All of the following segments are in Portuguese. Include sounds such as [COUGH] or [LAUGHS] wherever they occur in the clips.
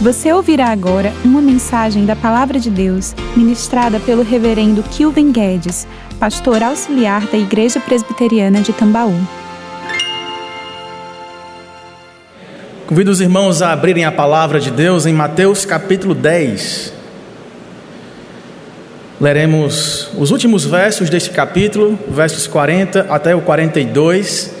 Você ouvirá agora uma mensagem da Palavra de Deus, ministrada pelo Reverendo Kilvin Guedes, pastor auxiliar da Igreja Presbiteriana de Tambaú. Convido os irmãos a abrirem a palavra de Deus em Mateus capítulo 10. Leremos os últimos versos deste capítulo, versos 40 até o 42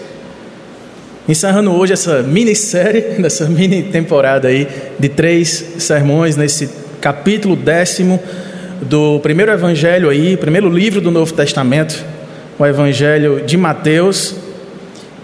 encerrando hoje essa minissérie, [LAUGHS] dessa mini temporada aí de três sermões nesse capítulo décimo do primeiro evangelho aí, primeiro livro do Novo Testamento, o evangelho de Mateus,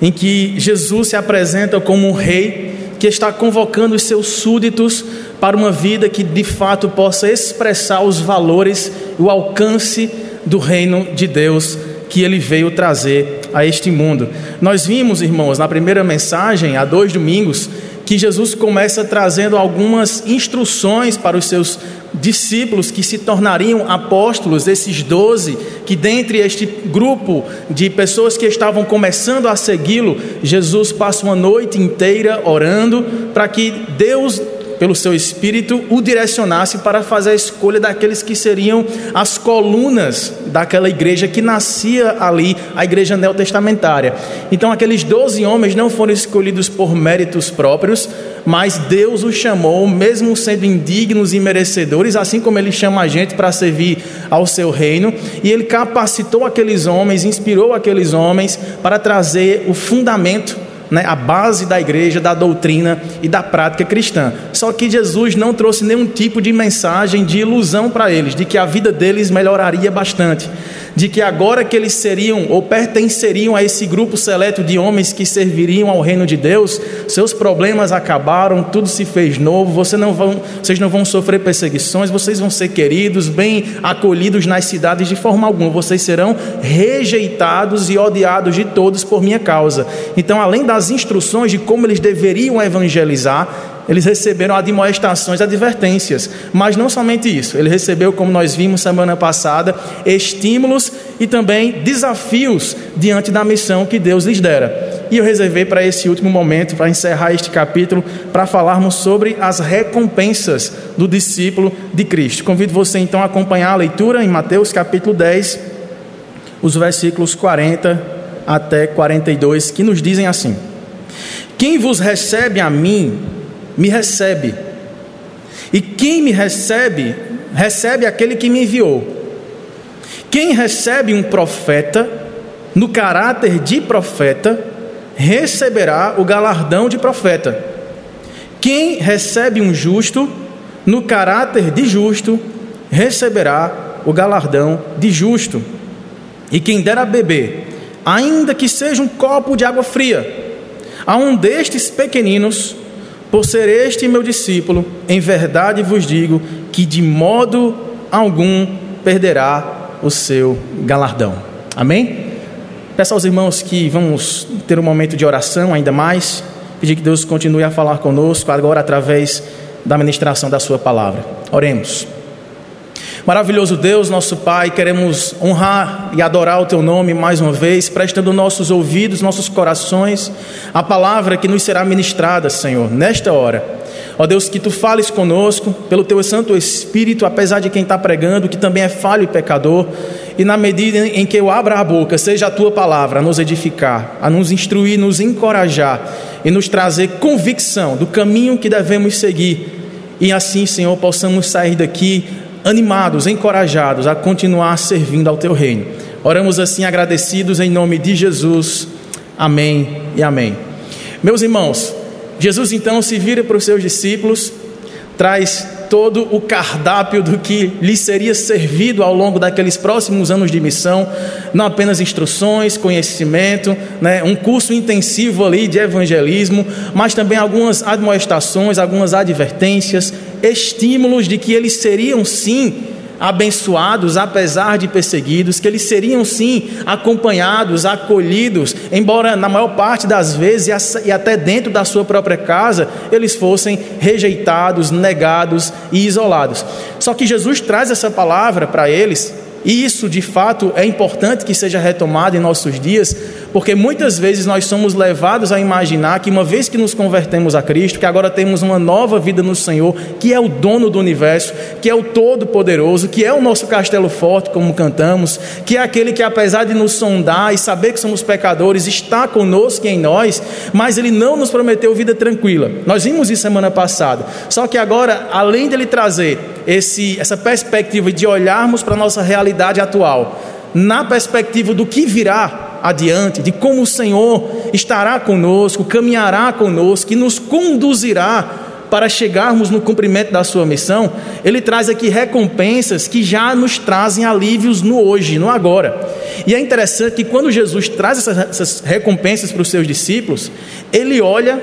em que Jesus se apresenta como um rei que está convocando os seus súditos para uma vida que de fato possa expressar os valores e o alcance do reino de Deus que ele veio trazer a este mundo. Nós vimos, irmãos, na primeira mensagem, há dois domingos, que Jesus começa trazendo algumas instruções para os seus discípulos que se tornariam apóstolos, esses doze, que dentre este grupo de pessoas que estavam começando a segui-lo, Jesus passa uma noite inteira orando para que Deus pelo seu espírito, o direcionasse para fazer a escolha daqueles que seriam as colunas daquela igreja que nascia ali, a igreja neotestamentária. Então, aqueles doze homens não foram escolhidos por méritos próprios, mas Deus os chamou, mesmo sendo indignos e merecedores, assim como Ele chama a gente para servir ao seu reino, e Ele capacitou aqueles homens, inspirou aqueles homens para trazer o fundamento né, a base da igreja, da doutrina e da prática cristã. Só que Jesus não trouxe nenhum tipo de mensagem de ilusão para eles, de que a vida deles melhoraria bastante, de que agora que eles seriam ou pertenceriam a esse grupo seleto de homens que serviriam ao reino de Deus, seus problemas acabaram, tudo se fez novo, vocês não vão, vocês não vão sofrer perseguições, vocês vão ser queridos, bem acolhidos nas cidades de forma alguma, vocês serão rejeitados e odiados de todos por minha causa. Então, além das instruções de como eles deveriam evangelizar, eles receberam admoestações, advertências, mas não somente isso, ele recebeu, como nós vimos semana passada, estímulos e também desafios diante da missão que Deus lhes dera. E eu reservei para esse último momento, para encerrar este capítulo, para falarmos sobre as recompensas do discípulo de Cristo. Convido você então a acompanhar a leitura em Mateus capítulo 10, os versículos 40 até 42, que nos dizem assim: Quem vos recebe a mim, me recebe. E quem me recebe, recebe aquele que me enviou. Quem recebe um profeta, no caráter de profeta, receberá o galardão de profeta. Quem recebe um justo, no caráter de justo, receberá o galardão de justo. E quem der a beber, ainda que seja um copo de água fria, a um destes pequeninos, por ser este meu discípulo, em verdade vos digo que de modo algum perderá o seu galardão. Amém? Peço aos irmãos que vamos ter um momento de oração ainda mais, pedir que Deus continue a falar conosco agora através da ministração da Sua palavra. Oremos. Maravilhoso Deus, nosso Pai, queremos honrar e adorar o Teu nome mais uma vez, prestando nossos ouvidos, nossos corações, a palavra que nos será ministrada, Senhor, nesta hora. Ó Deus, que Tu fales conosco, pelo Teu Santo Espírito, apesar de quem está pregando, que também é falho e pecador, e na medida em que eu abra a boca, seja a Tua palavra a nos edificar, a nos instruir, nos encorajar e nos trazer convicção do caminho que devemos seguir. E assim, Senhor, possamos sair daqui animados, encorajados a continuar servindo ao teu reino. Oramos assim agradecidos em nome de Jesus. Amém e amém. Meus irmãos, Jesus então se vira para os seus discípulos, traz todo o cardápio do que lhe seria servido ao longo daqueles próximos anos de missão, não apenas instruções, conhecimento, né, um curso intensivo ali de evangelismo, mas também algumas admoestações, algumas advertências, estímulos de que eles seriam sim abençoados apesar de perseguidos, que eles seriam sim acompanhados, acolhidos, embora na maior parte das vezes e até dentro da sua própria casa eles fossem rejeitados, negados e isolados. Só que Jesus traz essa palavra para eles, e isso de fato é importante que seja retomado em nossos dias, porque muitas vezes nós somos levados a imaginar que uma vez que nos convertemos a Cristo, que agora temos uma nova vida no Senhor, que é o dono do universo, que é o todo-poderoso, que é o nosso castelo forte, como cantamos, que é aquele que apesar de nos sondar e saber que somos pecadores, está conosco em nós, mas ele não nos prometeu vida tranquila. Nós vimos isso semana passada. Só que agora, além dele trazer esse, essa perspectiva de olharmos para a nossa realidade atual, na perspectiva do que virá adiante, de como o Senhor estará conosco, caminhará conosco e nos conduzirá para chegarmos no cumprimento da sua missão, ele traz aqui recompensas que já nos trazem alívios no hoje, no agora. E é interessante que quando Jesus traz essas, recompensas para os seus discípulos, ele olha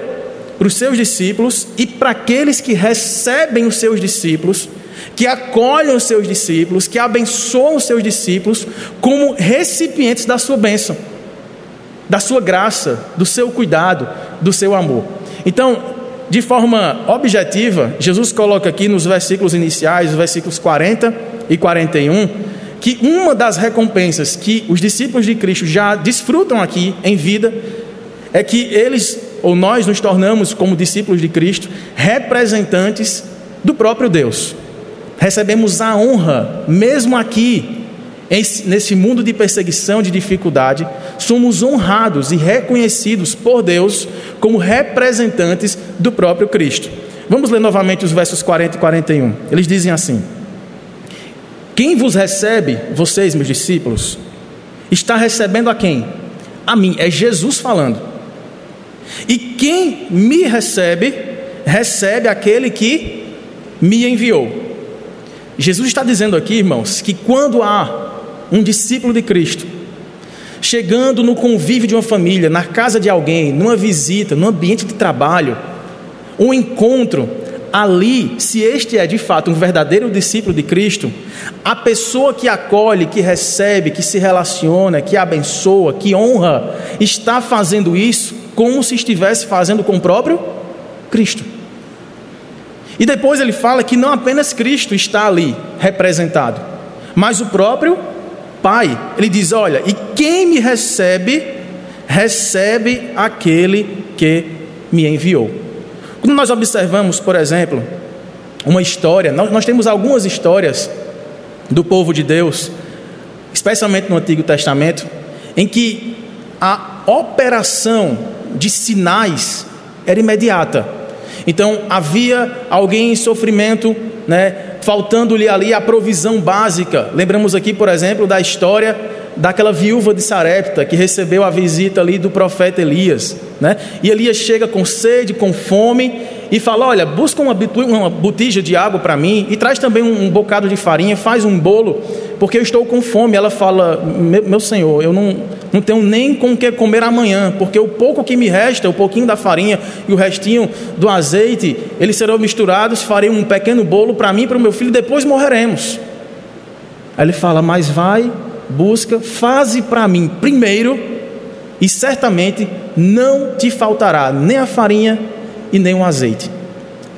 para os seus discípulos e para aqueles que recebem os seus discípulos que acolhem os seus discípulos, que abençoam os seus discípulos como recipientes da sua bênção, da sua graça, do seu cuidado, do seu amor. Então, de forma objetiva, Jesus coloca aqui nos versículos iniciais, os versículos 40 e 41, que uma das recompensas que os discípulos de Cristo já desfrutam aqui em vida é que eles ou nós nos tornamos como discípulos de Cristo representantes do próprio Deus recebemos a honra, mesmo aqui, nesse mundo de perseguição, de dificuldade, somos honrados e reconhecidos por Deus como representantes do próprio Cristo. Vamos ler novamente os versos 40 e 41. Eles dizem assim: Quem vos recebe, vocês, meus discípulos, está recebendo a quem? A mim, é Jesus falando. E quem me recebe, recebe aquele que me enviou. Jesus está dizendo aqui, irmãos, que quando há um discípulo de Cristo chegando no convívio de uma família, na casa de alguém, numa visita, no ambiente de trabalho, um encontro, ali, se este é de fato um verdadeiro discípulo de Cristo, a pessoa que acolhe, que recebe, que se relaciona, que abençoa, que honra, está fazendo isso como se estivesse fazendo com o próprio Cristo. E depois ele fala que não apenas Cristo está ali representado, mas o próprio Pai. Ele diz: Olha, e quem me recebe, recebe aquele que me enviou. Quando nós observamos, por exemplo, uma história, nós, nós temos algumas histórias do povo de Deus, especialmente no Antigo Testamento, em que a operação de sinais era imediata. Então havia alguém em sofrimento, né, faltando-lhe ali a provisão básica. Lembramos aqui, por exemplo, da história daquela viúva de Sarepta que recebeu a visita ali do profeta Elias, né? E Elias chega com sede, com fome e fala: Olha, busca uma, botija de água para mim e traz também um, bocado de farinha, faz um bolo, porque eu estou com fome. Ela fala: Meu senhor, eu não, não tenho nem com o que comer amanhã, porque o pouco que me resta, o pouquinho da farinha e o restinho do azeite, eles serão misturados. Farei um pequeno bolo para mim e para o meu filho, depois morreremos. Aí ele fala: Mas vai, busca, faze para mim primeiro, e certamente não te faltará nem a farinha e nem um azeite.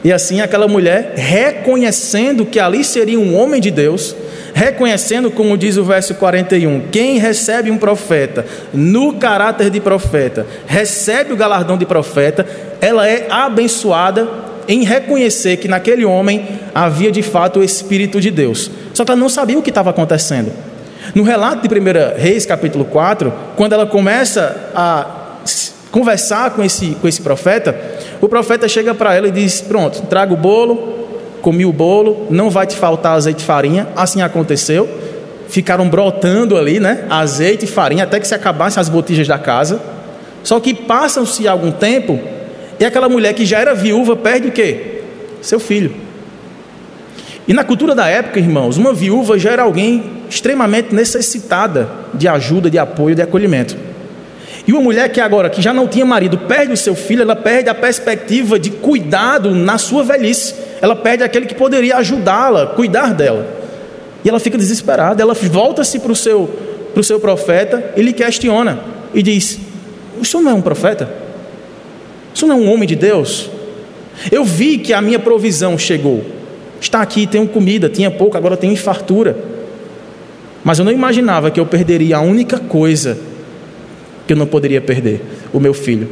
E assim aquela mulher, reconhecendo que ali seria um homem de Deus, reconhecendo, como diz o verso 41, quem recebe um profeta no caráter de profeta, recebe o galardão de profeta, ela é abençoada em reconhecer que naquele homem havia de fato o Espírito de Deus. Só que ela não sabia o que estava acontecendo. No relato de 1 Reis, capítulo 4, quando ela começa a conversar com esse, com esse profeta, o profeta chega para ela e diz: Pronto, traga o bolo, comi o bolo, não vai te faltar azeite e farinha. Assim aconteceu. Ficaram brotando ali, né? Azeite e farinha, até que se acabassem as botijas da casa. Só que passam-se algum tempo e aquela mulher que já era viúva perde o quê? Seu filho. E na cultura da época, irmãos, uma viúva já era alguém extremamente necessitada de ajuda, de apoio, de acolhimento. E uma mulher que agora, que já não tinha marido, perde o seu filho, ela perde a perspectiva de cuidado na sua velhice. Ela perde aquele que poderia ajudá-la, cuidar dela. E ela fica desesperada. Ela volta-se para o seu, pro seu profeta e lhe questiona. E diz: O senhor não é um profeta? O senhor não é um homem de Deus? Eu vi que a minha provisão chegou. Está aqui, tenho comida, tinha pouco, agora tenho fartura. Mas eu não imaginava que eu perderia a única coisa que eu não poderia perder: o meu filho.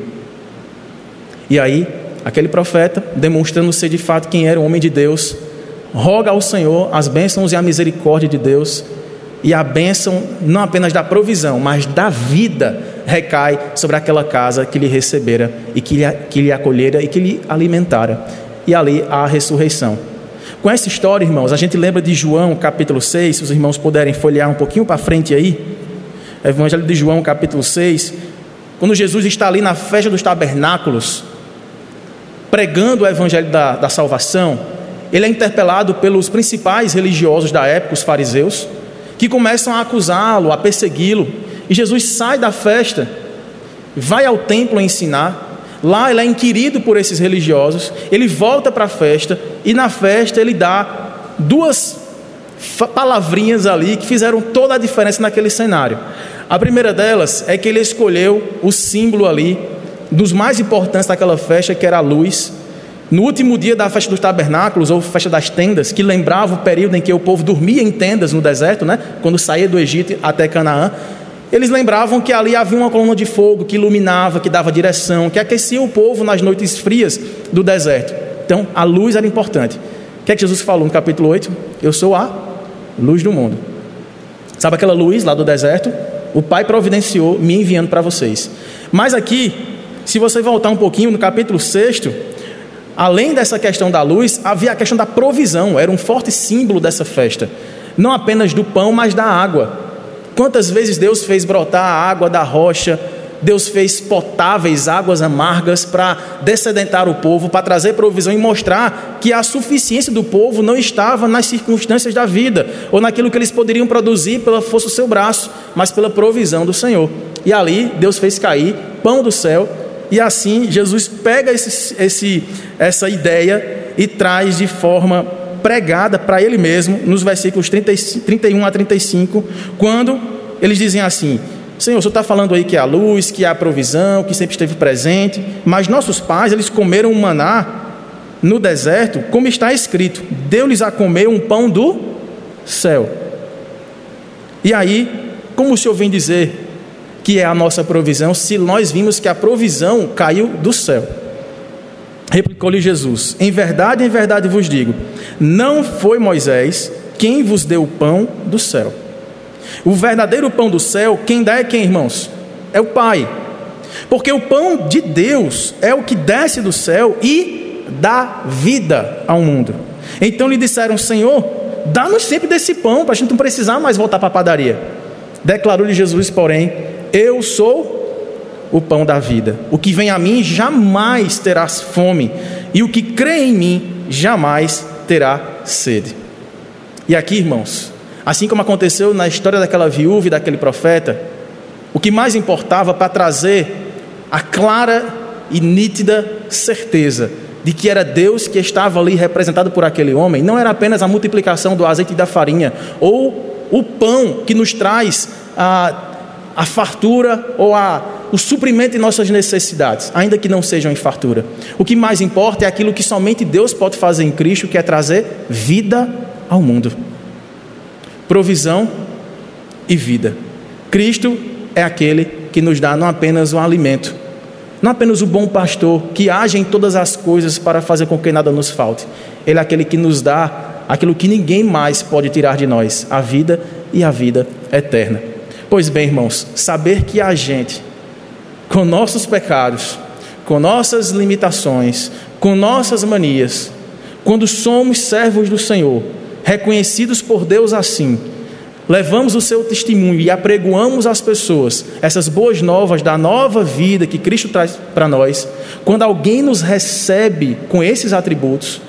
E aí, aquele profeta, demonstrando ser de fato quem era o homem de Deus, roga ao Senhor as bênçãos e a misericórdia de Deus, e a bênção não apenas da provisão, mas da vida recai sobre aquela casa que lhe recebera e que lhe, que lhe acolhera e que lhe alimentara. E ali há a ressurreição. Com essa história, irmãos, a gente lembra de João capítulo 6, se os irmãos puderem folhear um pouquinho para frente aí. Evangelho de João capítulo 6, quando Jesus está ali na festa dos tabernáculos, pregando o evangelho da, da salvação, ele é interpelado pelos principais religiosos da época, os fariseus, que começam a acusá-lo, a persegui-lo. E Jesus sai da festa, vai ao templo ensinar. Lá ele é inquirido por esses religiosos, ele volta para a festa e na festa ele dá duas palavrinhas ali que fizeram toda a diferença naquele cenário. A primeira delas é que ele escolheu o símbolo ali dos mais importantes daquela festa, que era a luz, no último dia da festa dos tabernáculos, ou festa das tendas, que lembrava o período em que o povo dormia em tendas no deserto, né? quando saía do Egito até Canaã, eles lembravam que ali havia uma coluna de fogo que iluminava, que dava direção, que aquecia o povo nas noites frias do deserto. Então, a luz era importante. O que é que Jesus falou no capítulo 8? Eu sou a luz do mundo. Sabe aquela luz lá do deserto? O Pai providenciou me enviando para vocês. Mas aqui, se você voltar um pouquinho no capítulo 6, Além dessa questão da luz, havia a questão da provisão, era um forte símbolo dessa festa. Não apenas do pão, mas da água. Quantas vezes Deus fez brotar a água da rocha, Deus fez potáveis águas amargas para descedentar o povo, para trazer provisão e mostrar que a suficiência do povo não estava nas circunstâncias da vida ou naquilo que eles poderiam produzir pela força do seu braço, mas pela provisão do Senhor. E ali Deus fez cair pão do céu e assim Jesus pega esse, esse, essa ideia e traz de forma pregada para ele mesmo, nos versículos 30, 31 a 35, quando eles dizem assim: Senhor, o Senhor está falando aí que a luz, que a provisão, que sempre esteve presente, mas nossos pais, eles comeram um maná no deserto, como está escrito: deu-lhes a comer um pão do céu. E aí, como o Senhor vem dizer que é a nossa provisão, se nós vimos que a provisão caiu do céu. Replicou-lhe Jesus: Em verdade, em verdade vos digo, não foi Moisés quem vos deu o pão do céu. O verdadeiro pão do céu, quem dá é quem, irmãos? É o Pai. Porque o pão de Deus é o que desce do céu e dá vida ao mundo. Então lhe disseram: Senhor, dá-nos sempre desse pão, para a gente não precisar mais voltar para a padaria. Declarou-lhe Jesus, porém, eu sou o pão da vida. O que vem a mim jamais terá fome, e o que crê em mim jamais terá sede. E aqui, irmãos, assim como aconteceu na história daquela viúva e daquele profeta, o que mais importava para trazer a clara e nítida certeza de que era Deus que estava ali representado por aquele homem, não era apenas a multiplicação do azeite e da farinha, ou o pão que nos traz a a fartura ou a, o suprimento de nossas necessidades, ainda que não sejam em fartura. O que mais importa é aquilo que somente Deus pode fazer em Cristo, que é trazer vida ao mundo. Provisão e vida. Cristo é aquele que nos dá não apenas o alimento, não apenas o bom pastor que age em todas as coisas para fazer com que nada nos falte. Ele é aquele que nos dá aquilo que ninguém mais pode tirar de nós, a vida e a vida eterna. Pois bem, irmãos, saber que a gente, com nossos pecados, com nossas limitações, com nossas manias, quando somos servos do Senhor, reconhecidos por Deus assim, levamos o seu testemunho e apregoamos às pessoas essas boas novas da nova vida que Cristo traz para nós, quando alguém nos recebe com esses atributos,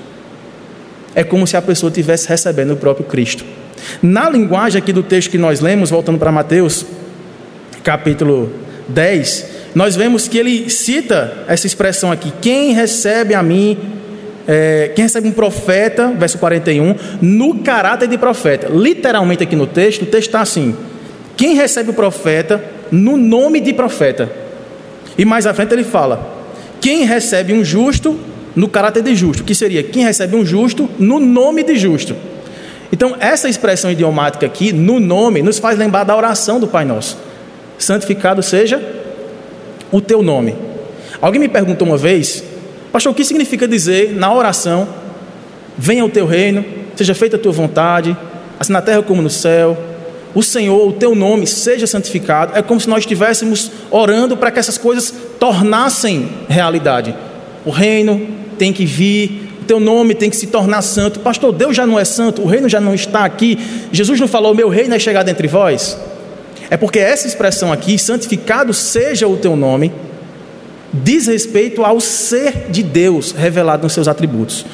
é como se a pessoa estivesse recebendo o próprio Cristo. Na linguagem aqui do texto que nós lemos, voltando para Mateus, capítulo 10, nós vemos que ele cita essa expressão aqui: quem recebe a mim, é, quem recebe um profeta, verso 41, no caráter de profeta. Literalmente aqui no texto, o texto está assim: quem recebe o profeta no nome de profeta. E mais à frente ele fala: quem recebe um justo no caráter de justo, que seria quem recebe um justo no nome de justo. Então, essa expressão idiomática aqui, no nome, nos faz lembrar da oração do Pai Nosso: santificado seja o teu nome. Alguém me perguntou uma vez, pastor, o que significa dizer na oração: venha o teu reino, seja feita a tua vontade, assim na terra como no céu. O Senhor, o teu nome seja santificado. É como se nós estivéssemos orando para que essas coisas tornassem realidade. O reino tem que vir, teu nome tem que se tornar santo. Pastor, Deus já não é santo, o reino já não está aqui. Jesus não falou: meu reino é chegado entre vós. É porque essa expressão aqui, santificado seja o teu nome, diz respeito ao ser de Deus revelado nos seus atributos.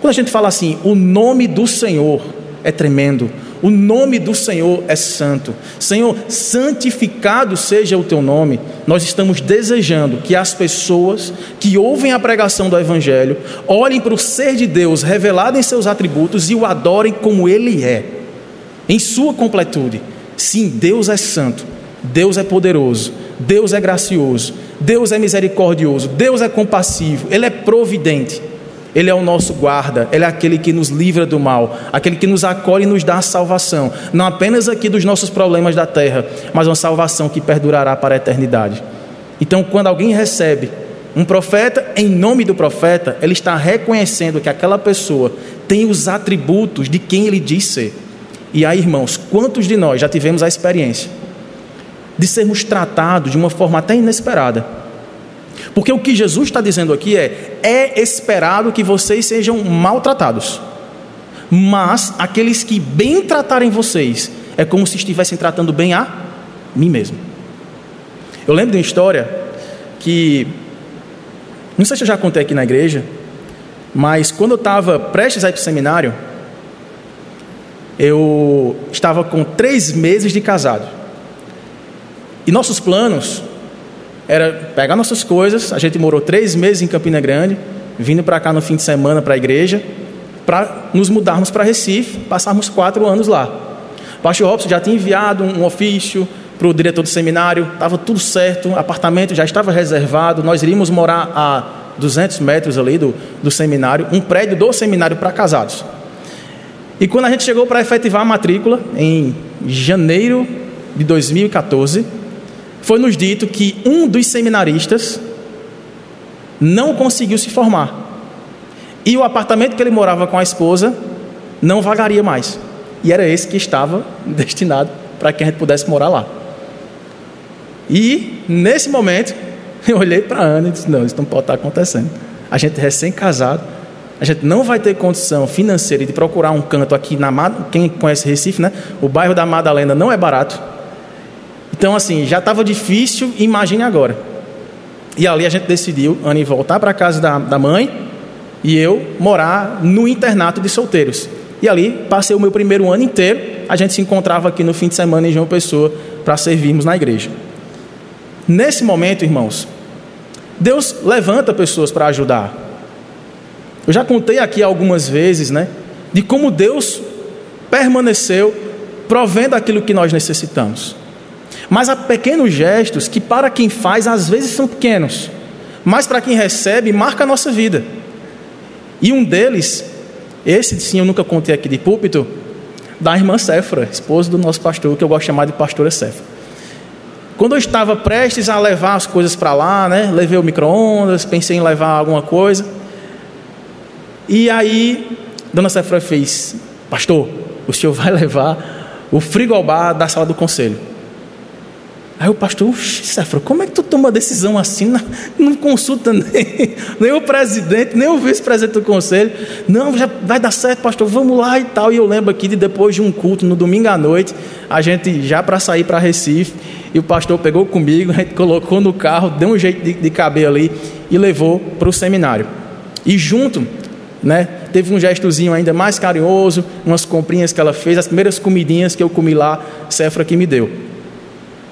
Quando a gente fala assim, o nome do Senhor é tremendo, o nome do Senhor é santo. Senhor, santificado seja o teu nome. Nós estamos desejando que as pessoas que ouvem a pregação do Evangelho olhem para o ser de Deus revelado em seus atributos e o adorem como ele é, em sua completude. Sim, Deus é santo, Deus é poderoso, Deus é gracioso, Deus é misericordioso, Deus é compassivo, Ele é providente. Ele é o nosso guarda, Ele é aquele que nos livra do mal, aquele que nos acolhe e nos dá a salvação, não apenas aqui dos nossos problemas da terra, mas uma salvação que perdurará para a eternidade. Então, quando alguém recebe um profeta, em nome do profeta, ele está reconhecendo que aquela pessoa tem os atributos de quem ele diz ser. E aí, irmãos, quantos de nós já tivemos a experiência de sermos tratados de uma forma até inesperada? Porque o que Jesus está dizendo aqui é: é esperado que vocês sejam maltratados, mas aqueles que bem tratarem vocês é como se estivessem tratando bem a mim mesmo. Eu lembro de uma história que, não sei se eu já contei aqui na igreja, mas quando eu estava prestes a ir para o seminário, eu estava com três meses de casado. E nossos planos era pegar nossas coisas. A gente morou três meses em Campina Grande, vindo para cá no fim de semana para a igreja, para nos mudarmos para Recife, passarmos quatro anos lá. O pastor Robson já tinha enviado um ofício para o diretor do seminário, estava tudo certo, apartamento já estava reservado, nós iríamos morar a 200 metros ali do, do seminário, um prédio do seminário para casados. E quando a gente chegou para efetivar a matrícula, em janeiro de 2014, foi nos dito que um dos seminaristas não conseguiu se formar. E o apartamento que ele morava com a esposa não vagaria mais. E era esse que estava [LAUGHS] destinado para que a gente pudesse morar lá. E, nesse momento, [LAUGHS] eu olhei para a Ana e disse: Não, isso não pode estar acontecendo. A gente recém-casado, a gente não vai ter condição financeira de procurar um canto aqui na quem conhece Recife, né? O bairro da Madalena não é barato. Então assim, já estava difícil, imagine agora. E ali a gente decidiu, Anne, voltar para a casa da, da mãe e eu morar no internato de solteiros. E ali passei o meu primeiro ano inteiro. A gente se encontrava aqui no fim de semana em João Pessoa para servirmos na igreja. Nesse momento, irmãos, Deus levanta pessoas para ajudar. Eu já contei aqui algumas vezes, né, de como Deus permaneceu provendo aquilo que nós necessitamos. Mas há pequenos gestos que para quem faz às vezes são pequenos, mas para quem recebe marca a nossa vida. E um deles, esse sim eu nunca contei aqui de púlpito, da irmã Cefra, esposa do nosso pastor, que eu gosto de chamar de pastora Cefra. Quando eu estava prestes a levar as coisas para lá, né, levei o micro-ondas, pensei em levar alguma coisa, e aí, Dona Cefra fez: Pastor, o senhor vai [LAUGHS] levar o frigobar da sala do conselho. Aí o pastor, Cefra, como é que tu toma decisão assim? Não, não consulta [LAUGHS] nem, nem o presidente, nem o vice-presidente do conselho. Não, já vai dar certo, pastor, vamos lá e tal. E eu lembro aqui de depois de um culto, no domingo à noite, a gente já para sair para Recife, e o pastor pegou comigo, a gente colocou no carro, deu um jeito de, de caber ali e levou para o seminário. E junto né? Teve um gestozinho ainda mais carinhoso, umas comprinhas que ela fez, as primeiras comidinhas que eu comi lá, Cefra que me deu.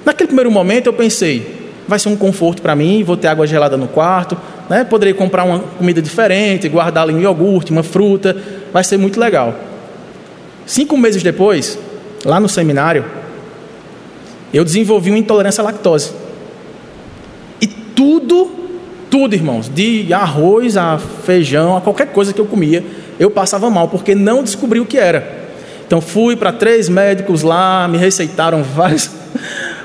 Naquele primeiro momento eu pensei, vai ser um conforto para mim, vou ter água gelada no quarto, né? Poderei comprar uma comida diferente, guardar ali um iogurte, uma fruta, vai ser muito legal. Cinco meses depois, lá no seminário, eu desenvolvi uma intolerância à lactose. E tudo tudo, irmãos, de arroz a feijão, a qualquer coisa que eu comia, eu passava mal, porque não descobri o que era. Então fui para três médicos lá, me receitaram [LAUGHS] vários,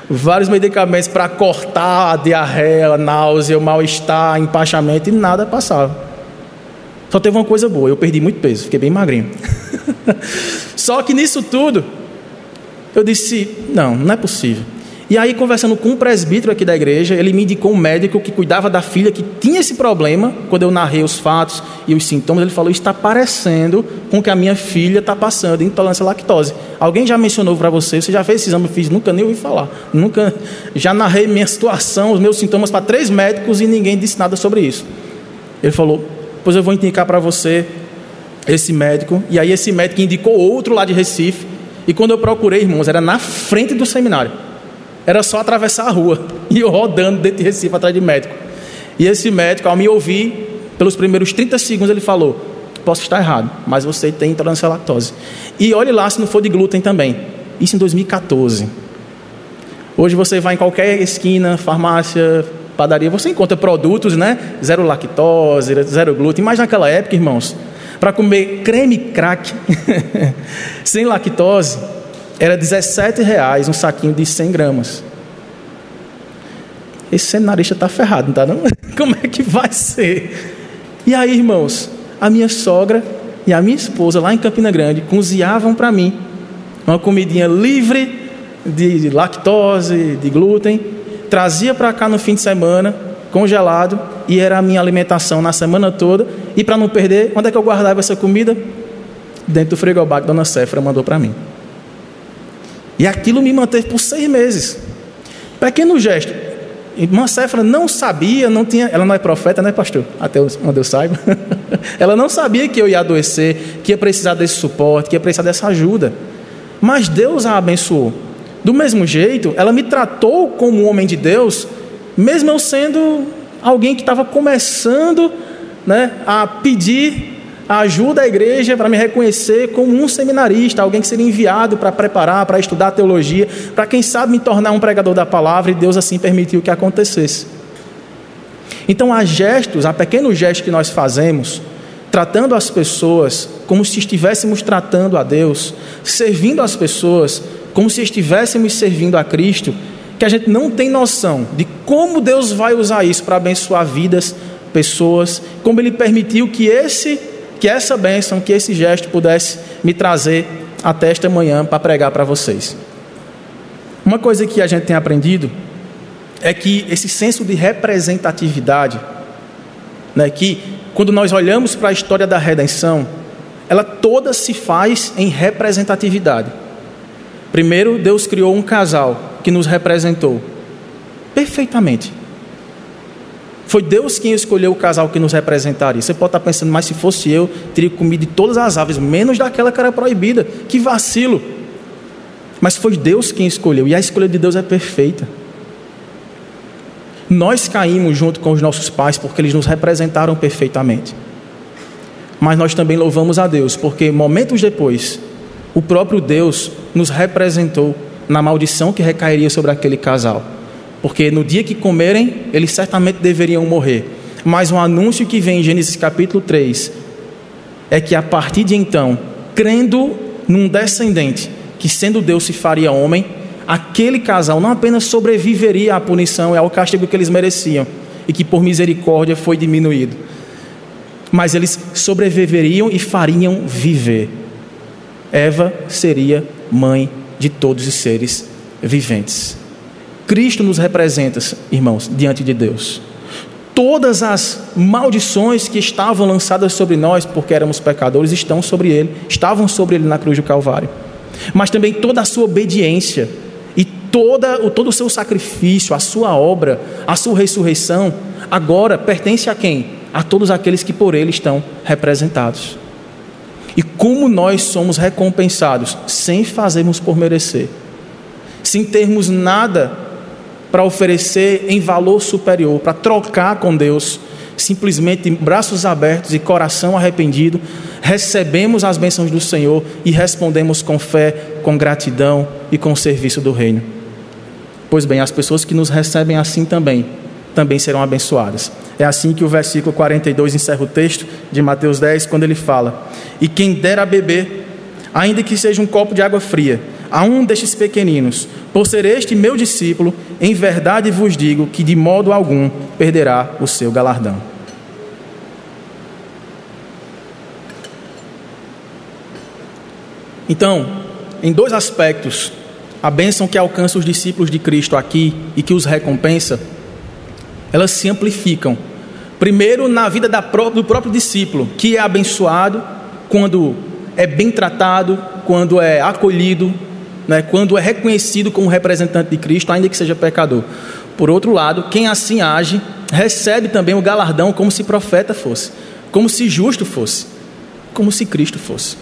vários medicamentos para cortar a diarreia, a náusea, o mal-estar, empachamento e nada passava. Só teve uma coisa boa, eu perdi muito peso, fiquei bem magrinho. [LAUGHS] Só que nisso tudo, eu disse: não, não é possível. E aí, conversando com um presbítero aqui da igreja, ele me indicou um médico que cuidava da filha que tinha esse problema. Quando eu narrei os fatos e os sintomas, ele falou: está parecendo com o que a minha filha está passando, intolerância à lactose. Alguém já mencionou para você? Você já fez esse exame? Eu fiz, nunca nem ouvi falar. Nunca, já narrei minha situação, os meus sintomas para três médicos e ninguém disse nada sobre isso. Ele falou: pois eu vou indicar para você esse médico. E aí esse médico indicou outro lá de Recife. E quando eu procurei, irmãos, era na frente do seminário. Era só atravessar a rua. [LAUGHS] E eu rodando dentro de Recife atrás de médico. E esse médico, ao me ouvir, pelos primeiros 30 segundos, ele falou: Posso estar errado, mas você tem intolerância à lactose. E olhe lá se não for de glúten também. Isso em 2014. Hoje você vai em qualquer esquina, farmácia, padaria, você encontra produtos, né? Zero lactose, zero glúten. Mas naquela época, irmãos, para comer creme crack [LAUGHS] sem lactose, era 17 reais um saquinho de 100 gramas. Esse seminarista está ferrado, não está não? [LAUGHS] Como é que vai ser? E aí, irmãos, a minha sogra e a minha esposa lá em Campina Grande cozinhavam para mim uma comidinha livre de lactose, de glúten, trazia para cá no fim de semana, congelado, e era a minha alimentação na semana toda. E para não perder, onde é que eu guardava essa comida? Dentro do frigobar que Dona Cefra mandou para mim. E aquilo me manteve por seis meses. Pequeno gesto. Irmã Cefra não sabia, não tinha, ela não é profeta, né, pastor? Até onde eu saiba. [LAUGHS] ela não sabia que eu ia adoecer, que ia precisar desse suporte, que ia precisar dessa ajuda. Mas Deus a abençoou. Do mesmo jeito, ela me tratou como um homem de Deus, mesmo eu sendo alguém que estava começando né, a pedir ajuda à igreja para me reconhecer como um seminarista, alguém que seria enviado para preparar, para estudar teologia, para quem sabe me tornar um pregador da palavra, e Deus assim permitiu que acontecesse. Então, há gestos, há pequenos gestos que nós fazemos, tratando as pessoas como se estivéssemos tratando a Deus, servindo as pessoas como se estivéssemos servindo a Cristo, que a gente não tem noção de como Deus vai usar isso para abençoar vidas, pessoas, como Ele permitiu que esse, que essa bênção, que esse gesto pudesse me trazer até esta manhã para pregar para vocês. Uma coisa que a gente tem aprendido é que esse senso de representatividade, né, que quando nós olhamos para a história da redenção, ela toda se faz em representatividade. Primeiro, Deus criou um casal que nos representou perfeitamente. Foi Deus quem escolheu o casal que nos representaria. Você pode estar pensando, mas se fosse eu, teria comido de todas as aves, menos daquela que era proibida. Que vacilo! Mas foi Deus quem escolheu, e a escolha de Deus é perfeita. Nós caímos junto com os nossos pais porque eles nos representaram perfeitamente. Mas nós também louvamos a Deus, porque momentos depois, o próprio Deus nos representou na maldição que recairia sobre aquele casal. Porque no dia que comerem, eles certamente deveriam morrer. Mas um anúncio que vem em Gênesis capítulo 3 é que a partir de então, crendo num descendente que sendo Deus se faria homem, aquele casal não apenas sobreviveria à punição e ao castigo que eles mereciam e que por misericórdia foi diminuído, mas eles sobreviveriam e fariam viver. Eva seria mãe de todos os seres viventes. Cristo nos representa, irmãos, diante de Deus. Todas as maldições que estavam lançadas sobre nós porque éramos pecadores estão sobre ele, estavam sobre ele na cruz do Calvário. Mas também toda a sua obediência e toda, o, todo o seu sacrifício, a sua obra, a sua ressurreição, agora pertence a quem? A todos aqueles que por ele estão representados. E como nós somos recompensados sem fazermos por merecer, sem termos nada para oferecer em valor superior, para trocar com Deus, simplesmente braços abertos e coração arrependido, recebemos as bênçãos do Senhor e respondemos com fé, com gratidão e com serviço do reino. Pois bem, as pessoas que nos recebem assim também, também serão abençoadas. É assim que o versículo 42 encerra o texto de Mateus 10, quando ele fala: E quem der a beber, ainda que seja um copo de água fria, a um destes pequeninos, por ser este meu discípulo, em verdade vos digo que de modo algum perderá o seu galardão. Então, em dois aspectos, a bênção que alcança os discípulos de Cristo aqui e que os recompensa, elas se amplificam. Primeiro, na vida do próprio discípulo, que é abençoado quando é bem tratado, quando é acolhido, né, quando é reconhecido como representante de Cristo, ainda que seja pecador. Por outro lado, quem assim age, recebe também o galardão como se profeta fosse, como se justo fosse, como se Cristo fosse.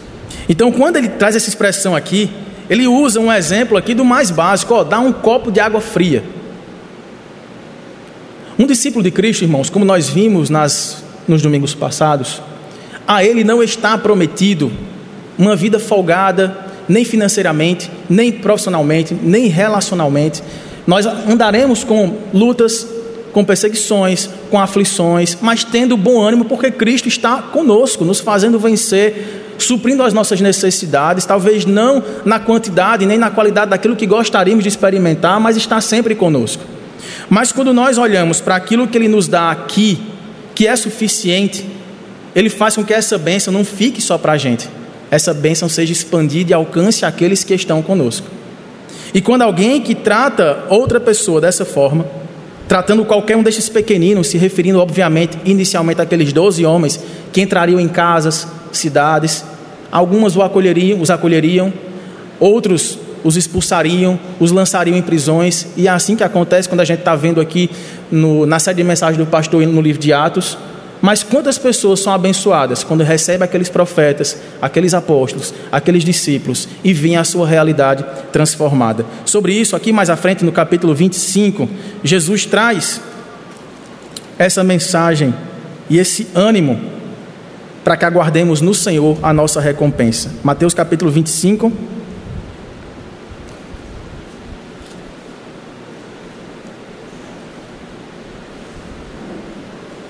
Então, quando ele traz essa expressão aqui, ele usa um exemplo aqui do mais básico, ó, dá um copo de água fria. Um discípulo de Cristo, irmãos, como nós vimos nas, nos domingos passados, a ele não está prometido uma vida folgada, nem financeiramente, nem profissionalmente, nem relacionalmente. Nós andaremos com lutas, com perseguições, com aflições, mas tendo bom ânimo, porque Cristo está conosco, nos fazendo vencer, suprindo as nossas necessidades, talvez não na quantidade nem na qualidade daquilo que gostaríamos de experimentar, mas está sempre conosco. Mas quando nós olhamos para aquilo que Ele nos dá aqui, que é suficiente, Ele faz com que essa bênção não fique só para a gente, essa bênção seja expandida e alcance aqueles que estão conosco. E quando alguém que trata outra pessoa dessa forma, tratando qualquer um desses pequeninos, se referindo obviamente inicialmente àqueles doze homens que entrariam em casas, cidades, algumas o acolheriam, os acolheriam, outros os expulsariam, os lançariam em prisões, e é assim que acontece quando a gente está vendo aqui no, na série de mensagens do pastor no livro de Atos. Mas quantas pessoas são abençoadas quando recebem aqueles profetas, aqueles apóstolos, aqueles discípulos e veem a sua realidade transformada? Sobre isso, aqui mais à frente, no capítulo 25, Jesus traz essa mensagem e esse ânimo para que aguardemos no Senhor a nossa recompensa. Mateus capítulo 25.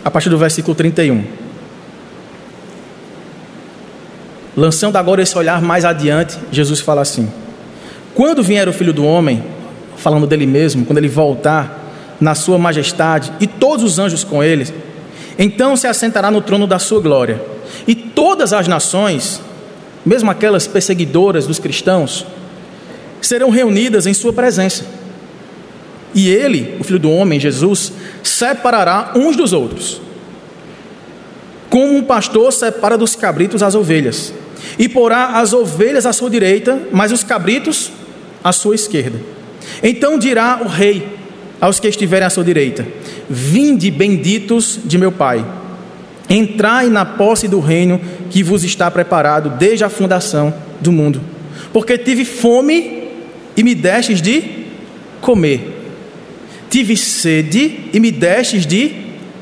A partir do versículo 31. Lançando agora esse olhar mais adiante, Jesus fala assim: Quando vier o filho do homem, falando dele mesmo, quando ele voltar na sua majestade e todos os anjos com ele, então se assentará no trono da sua glória. E todas as nações, mesmo aquelas perseguidoras dos cristãos, serão reunidas em sua presença. E ele, o filho do homem, Jesus, separará uns dos outros. Como um pastor separa dos cabritos as ovelhas, e porá as ovelhas à sua direita, mas os cabritos à sua esquerda. Então dirá o rei aos que estiverem à sua direita: Vinde benditos de meu Pai, entrai na posse do reino que vos está preparado desde a fundação do mundo. Porque tive fome e me destes de comer, tive sede e me destes de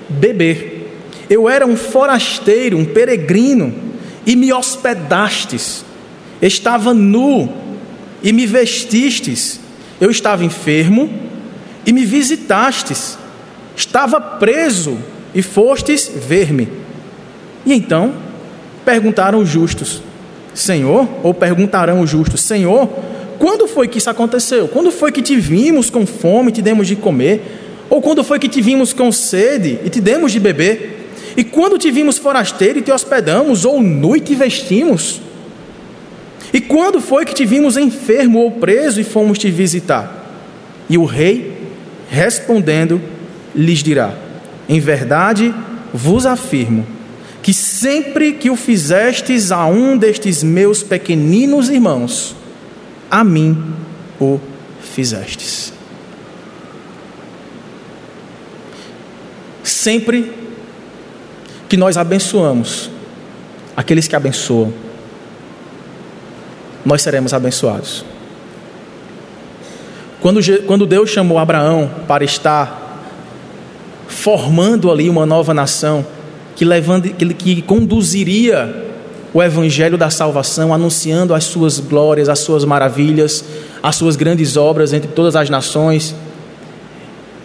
beber. Eu era um forasteiro, um peregrino, e me hospedastes. Estava nu e me vestistes. Eu estava enfermo e me visitastes. Estava preso e fostes ver-me. E então perguntaram os justos: Senhor, ou perguntarão os justos: Senhor, quando foi que isso aconteceu? Quando foi que te vimos com fome e te demos de comer? Ou quando foi que te vimos com sede e te demos de beber? E quando te vimos forasteiro e te hospedamos, ou nu e vestimos? E quando foi que te vimos enfermo ou preso e fomos te visitar? E o rei, respondendo, lhes dirá: Em verdade vos afirmo que sempre que o fizestes a um destes meus pequeninos irmãos, a mim o fizestes. Sempre que nós abençoamos aqueles que abençoam, nós seremos abençoados. Quando, quando Deus chamou Abraão para estar formando ali uma nova nação, que, levando, que, que conduziria o evangelho da salvação, anunciando as suas glórias, as suas maravilhas, as suas grandes obras entre todas as nações,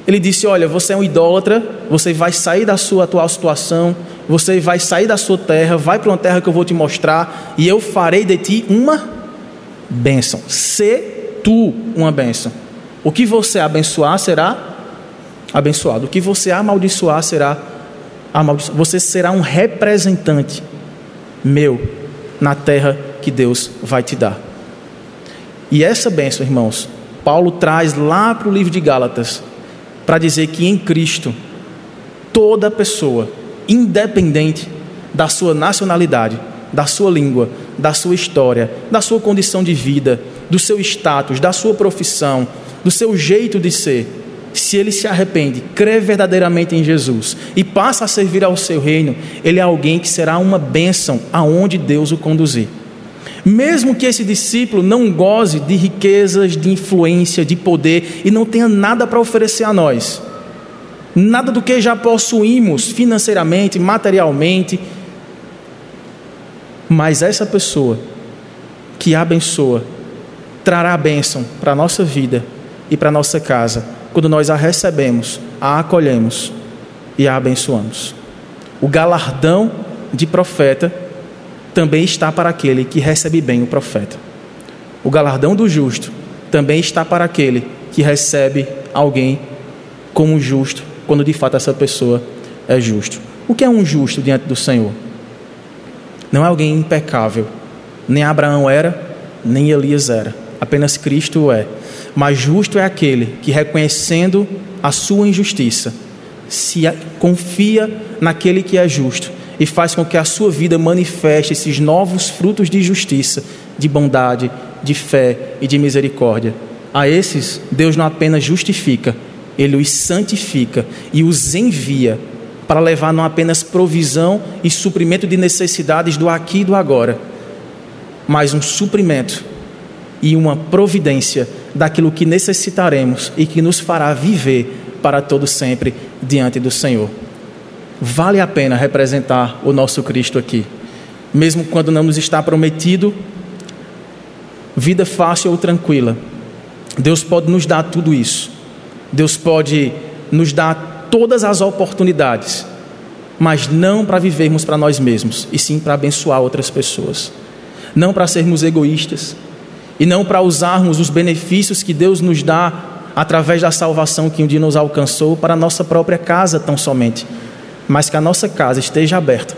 ele disse: Olha, você é um idólatra, você vai sair da sua atual situação, você vai sair da sua terra, vai para uma terra que eu vou te mostrar, e eu farei de ti uma bênção. Se tu uma bênção. O que você abençoar será abençoado. O que você amaldiçoar será amaldiçoado. Você será um representante meu na terra que Deus vai te dar. E essa bênção, irmãos, Paulo traz lá para o livro de Gálatas, para dizer que em Cristo, toda pessoa, independente da sua nacionalidade, da sua língua, da sua história, da sua condição de vida, do seu status, da sua profissão, do seu jeito de ser, se ele se arrepende, crê verdadeiramente em Jesus e passa a servir ao seu reino, ele é alguém que será uma bênção aonde Deus o conduzir. Mesmo que esse discípulo não goze de riquezas, de influência, de poder e não tenha nada para oferecer a nós, nada do que já possuímos financeiramente, materialmente, mas essa pessoa que abençoa trará a bênção para a nossa vida e para a nossa casa, quando nós a recebemos, a acolhemos e a abençoamos. O galardão de profeta também está para aquele que recebe bem o profeta. O galardão do justo também está para aquele que recebe alguém como justo, quando de fato essa pessoa é justo. O que é um justo diante do Senhor? Não é alguém impecável. Nem Abraão era, nem Elias era. Apenas Cristo é. Mas justo é aquele que, reconhecendo a sua injustiça, se confia naquele que é justo e faz com que a sua vida manifeste esses novos frutos de justiça, de bondade, de fé e de misericórdia. A esses, Deus não apenas justifica, ele os santifica e os envia para levar não apenas provisão e suprimento de necessidades do aqui e do agora, mas um suprimento e uma providência daquilo que necessitaremos e que nos fará viver para todo sempre diante do Senhor. Vale a pena representar o nosso Cristo aqui, mesmo quando não nos está prometido vida fácil ou tranquila. Deus pode nos dar tudo isso. Deus pode nos dar todas as oportunidades, mas não para vivermos para nós mesmos, e sim para abençoar outras pessoas. Não para sermos egoístas, e não para usarmos os benefícios que Deus nos dá através da salvação que um dia nos alcançou para a nossa própria casa tão somente. Mas que a nossa casa esteja aberta,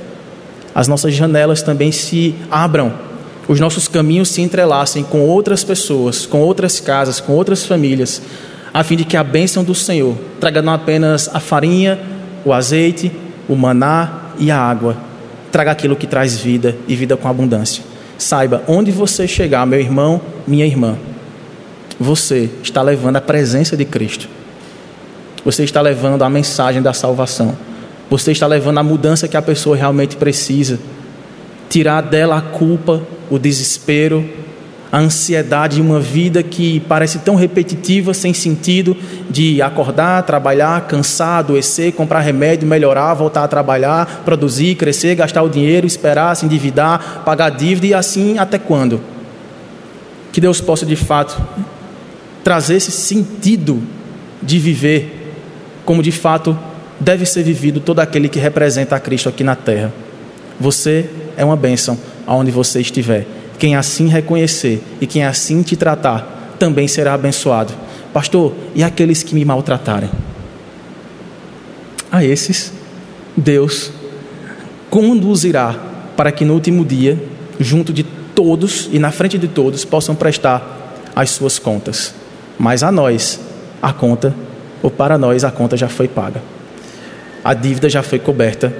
as nossas janelas também se abram, os nossos caminhos se entrelacem com outras pessoas, com outras casas, com outras famílias, a fim de que a bênção do Senhor traga não apenas a farinha, o azeite, o maná e a água, traga aquilo que traz vida e vida com abundância. Saiba, onde você chegar, meu irmão, minha irmã, você está levando a presença de Cristo. Você está levando a mensagem da salvação. Você está levando a mudança que a pessoa realmente precisa. Tirar dela a culpa, o desespero, a ansiedade de uma vida que parece tão repetitiva, sem sentido, de acordar, trabalhar, cansar, adoecer, comprar remédio, melhorar, voltar a trabalhar, produzir, crescer, gastar o dinheiro, esperar, se endividar, pagar dívida e assim até quando? Que Deus possa de fato trazer esse sentido de viver como de fato deve ser vivido todo aquele que representa a Cristo aqui na terra. Você é uma bênção aonde você estiver. Quem assim reconhecer e quem assim te tratar também será abençoado. Pastor, e aqueles que me maltratarem? A esses, Deus conduzirá para que no último dia, junto de todos e na frente de todos, possam prestar as suas contas. Mas a nós, a conta, ou para nós, a conta já foi paga a dívida já foi coberta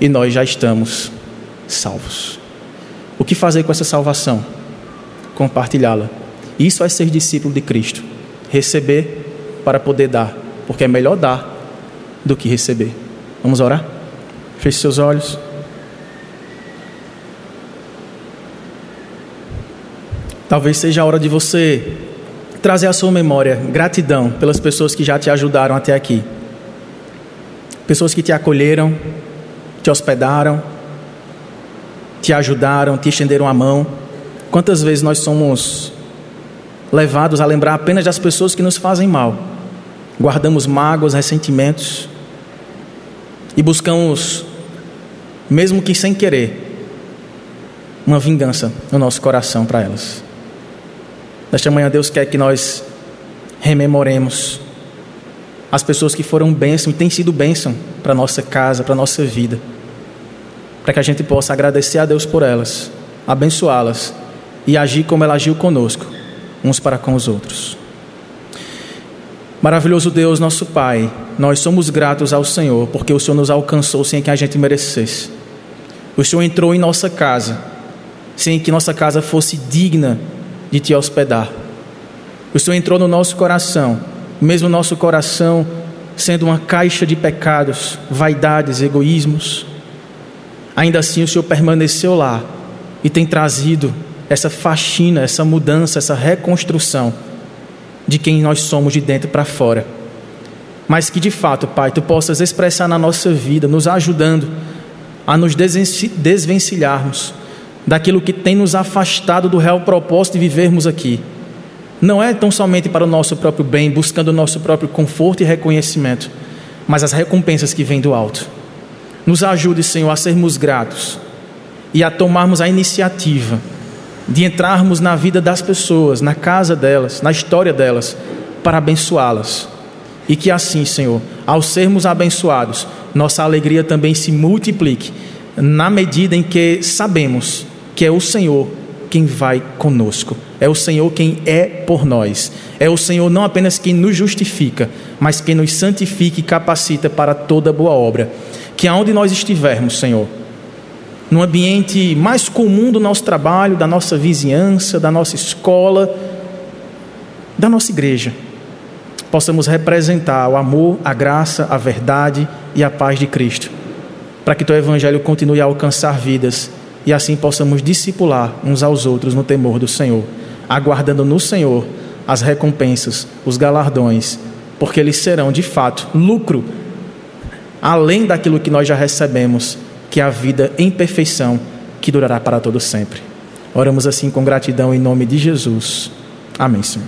e nós já estamos salvos. O que fazer com essa salvação? Compartilhá-la. Isso é ser discípulo de Cristo. Receber para poder dar, porque é melhor dar do que receber. Vamos orar? Feche seus olhos. Talvez seja a hora de você trazer à sua memória gratidão pelas pessoas que já te ajudaram até aqui pessoas que te acolheram, te hospedaram, te ajudaram, te estenderam a mão. Quantas vezes nós somos levados a lembrar apenas das pessoas que nos fazem mal, guardamos mágoas, ressentimentos e buscamos, mesmo que sem querer, uma vingança no nosso coração para elas. Nesta manhã, Deus quer que nós rememoremos as pessoas que foram bênção e têm sido bênção para nossa casa, para nossa vida, para que a gente possa agradecer a Deus por elas, abençoá-las e agir como ela agiu conosco, uns para com os outros. Maravilhoso Deus, nosso Pai, nós somos gratos ao Senhor porque o Senhor nos alcançou sem que a gente merecesse. O Senhor entrou em nossa casa sem que nossa casa fosse digna de te hospedar. O Senhor entrou no nosso coração, mesmo nosso coração sendo uma caixa de pecados, vaidades, egoísmos. Ainda assim, o Senhor permaneceu lá e tem trazido essa faxina, essa mudança, essa reconstrução de quem nós somos de dentro para fora. Mas que de fato, Pai, tu possas expressar na nossa vida, nos ajudando a nos desvencilharmos daquilo que tem nos afastado do real propósito de vivermos aqui. Não é tão somente para o nosso próprio bem, buscando o nosso próprio conforto e reconhecimento, mas as recompensas que vêm do alto. Nos ajude, Senhor, a sermos gratos e a tomarmos a iniciativa de entrarmos na vida das pessoas, na casa delas, na história delas, para abençoá-las. E que assim, Senhor, ao sermos abençoados, nossa alegria também se multiplique, na medida em que sabemos que é o Senhor quem vai conosco, é o Senhor quem é por nós, é o Senhor não apenas quem nos justifica, mas quem nos santifica e capacita para toda boa obra. Que aonde nós estivermos, Senhor, no ambiente mais comum do nosso trabalho, da nossa vizinhança, da nossa escola, da nossa igreja, possamos representar o amor, a graça, a verdade e a paz de Cristo, para que teu evangelho continue a alcançar vidas e assim possamos discipular uns aos outros no temor do Senhor, aguardando no Senhor as recompensas, os galardões, porque eles serão de fato lucro além daquilo que nós já recebemos, que é a vida em perfeição que durará para todo sempre. Oramos assim com gratidão em nome de Jesus. Amém, Senhor.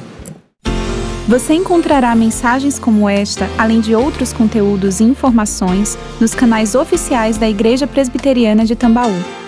Você encontrará mensagens como esta, além de outros conteúdos e informações, nos canais oficiais da Igreja Presbiteriana de Tambaú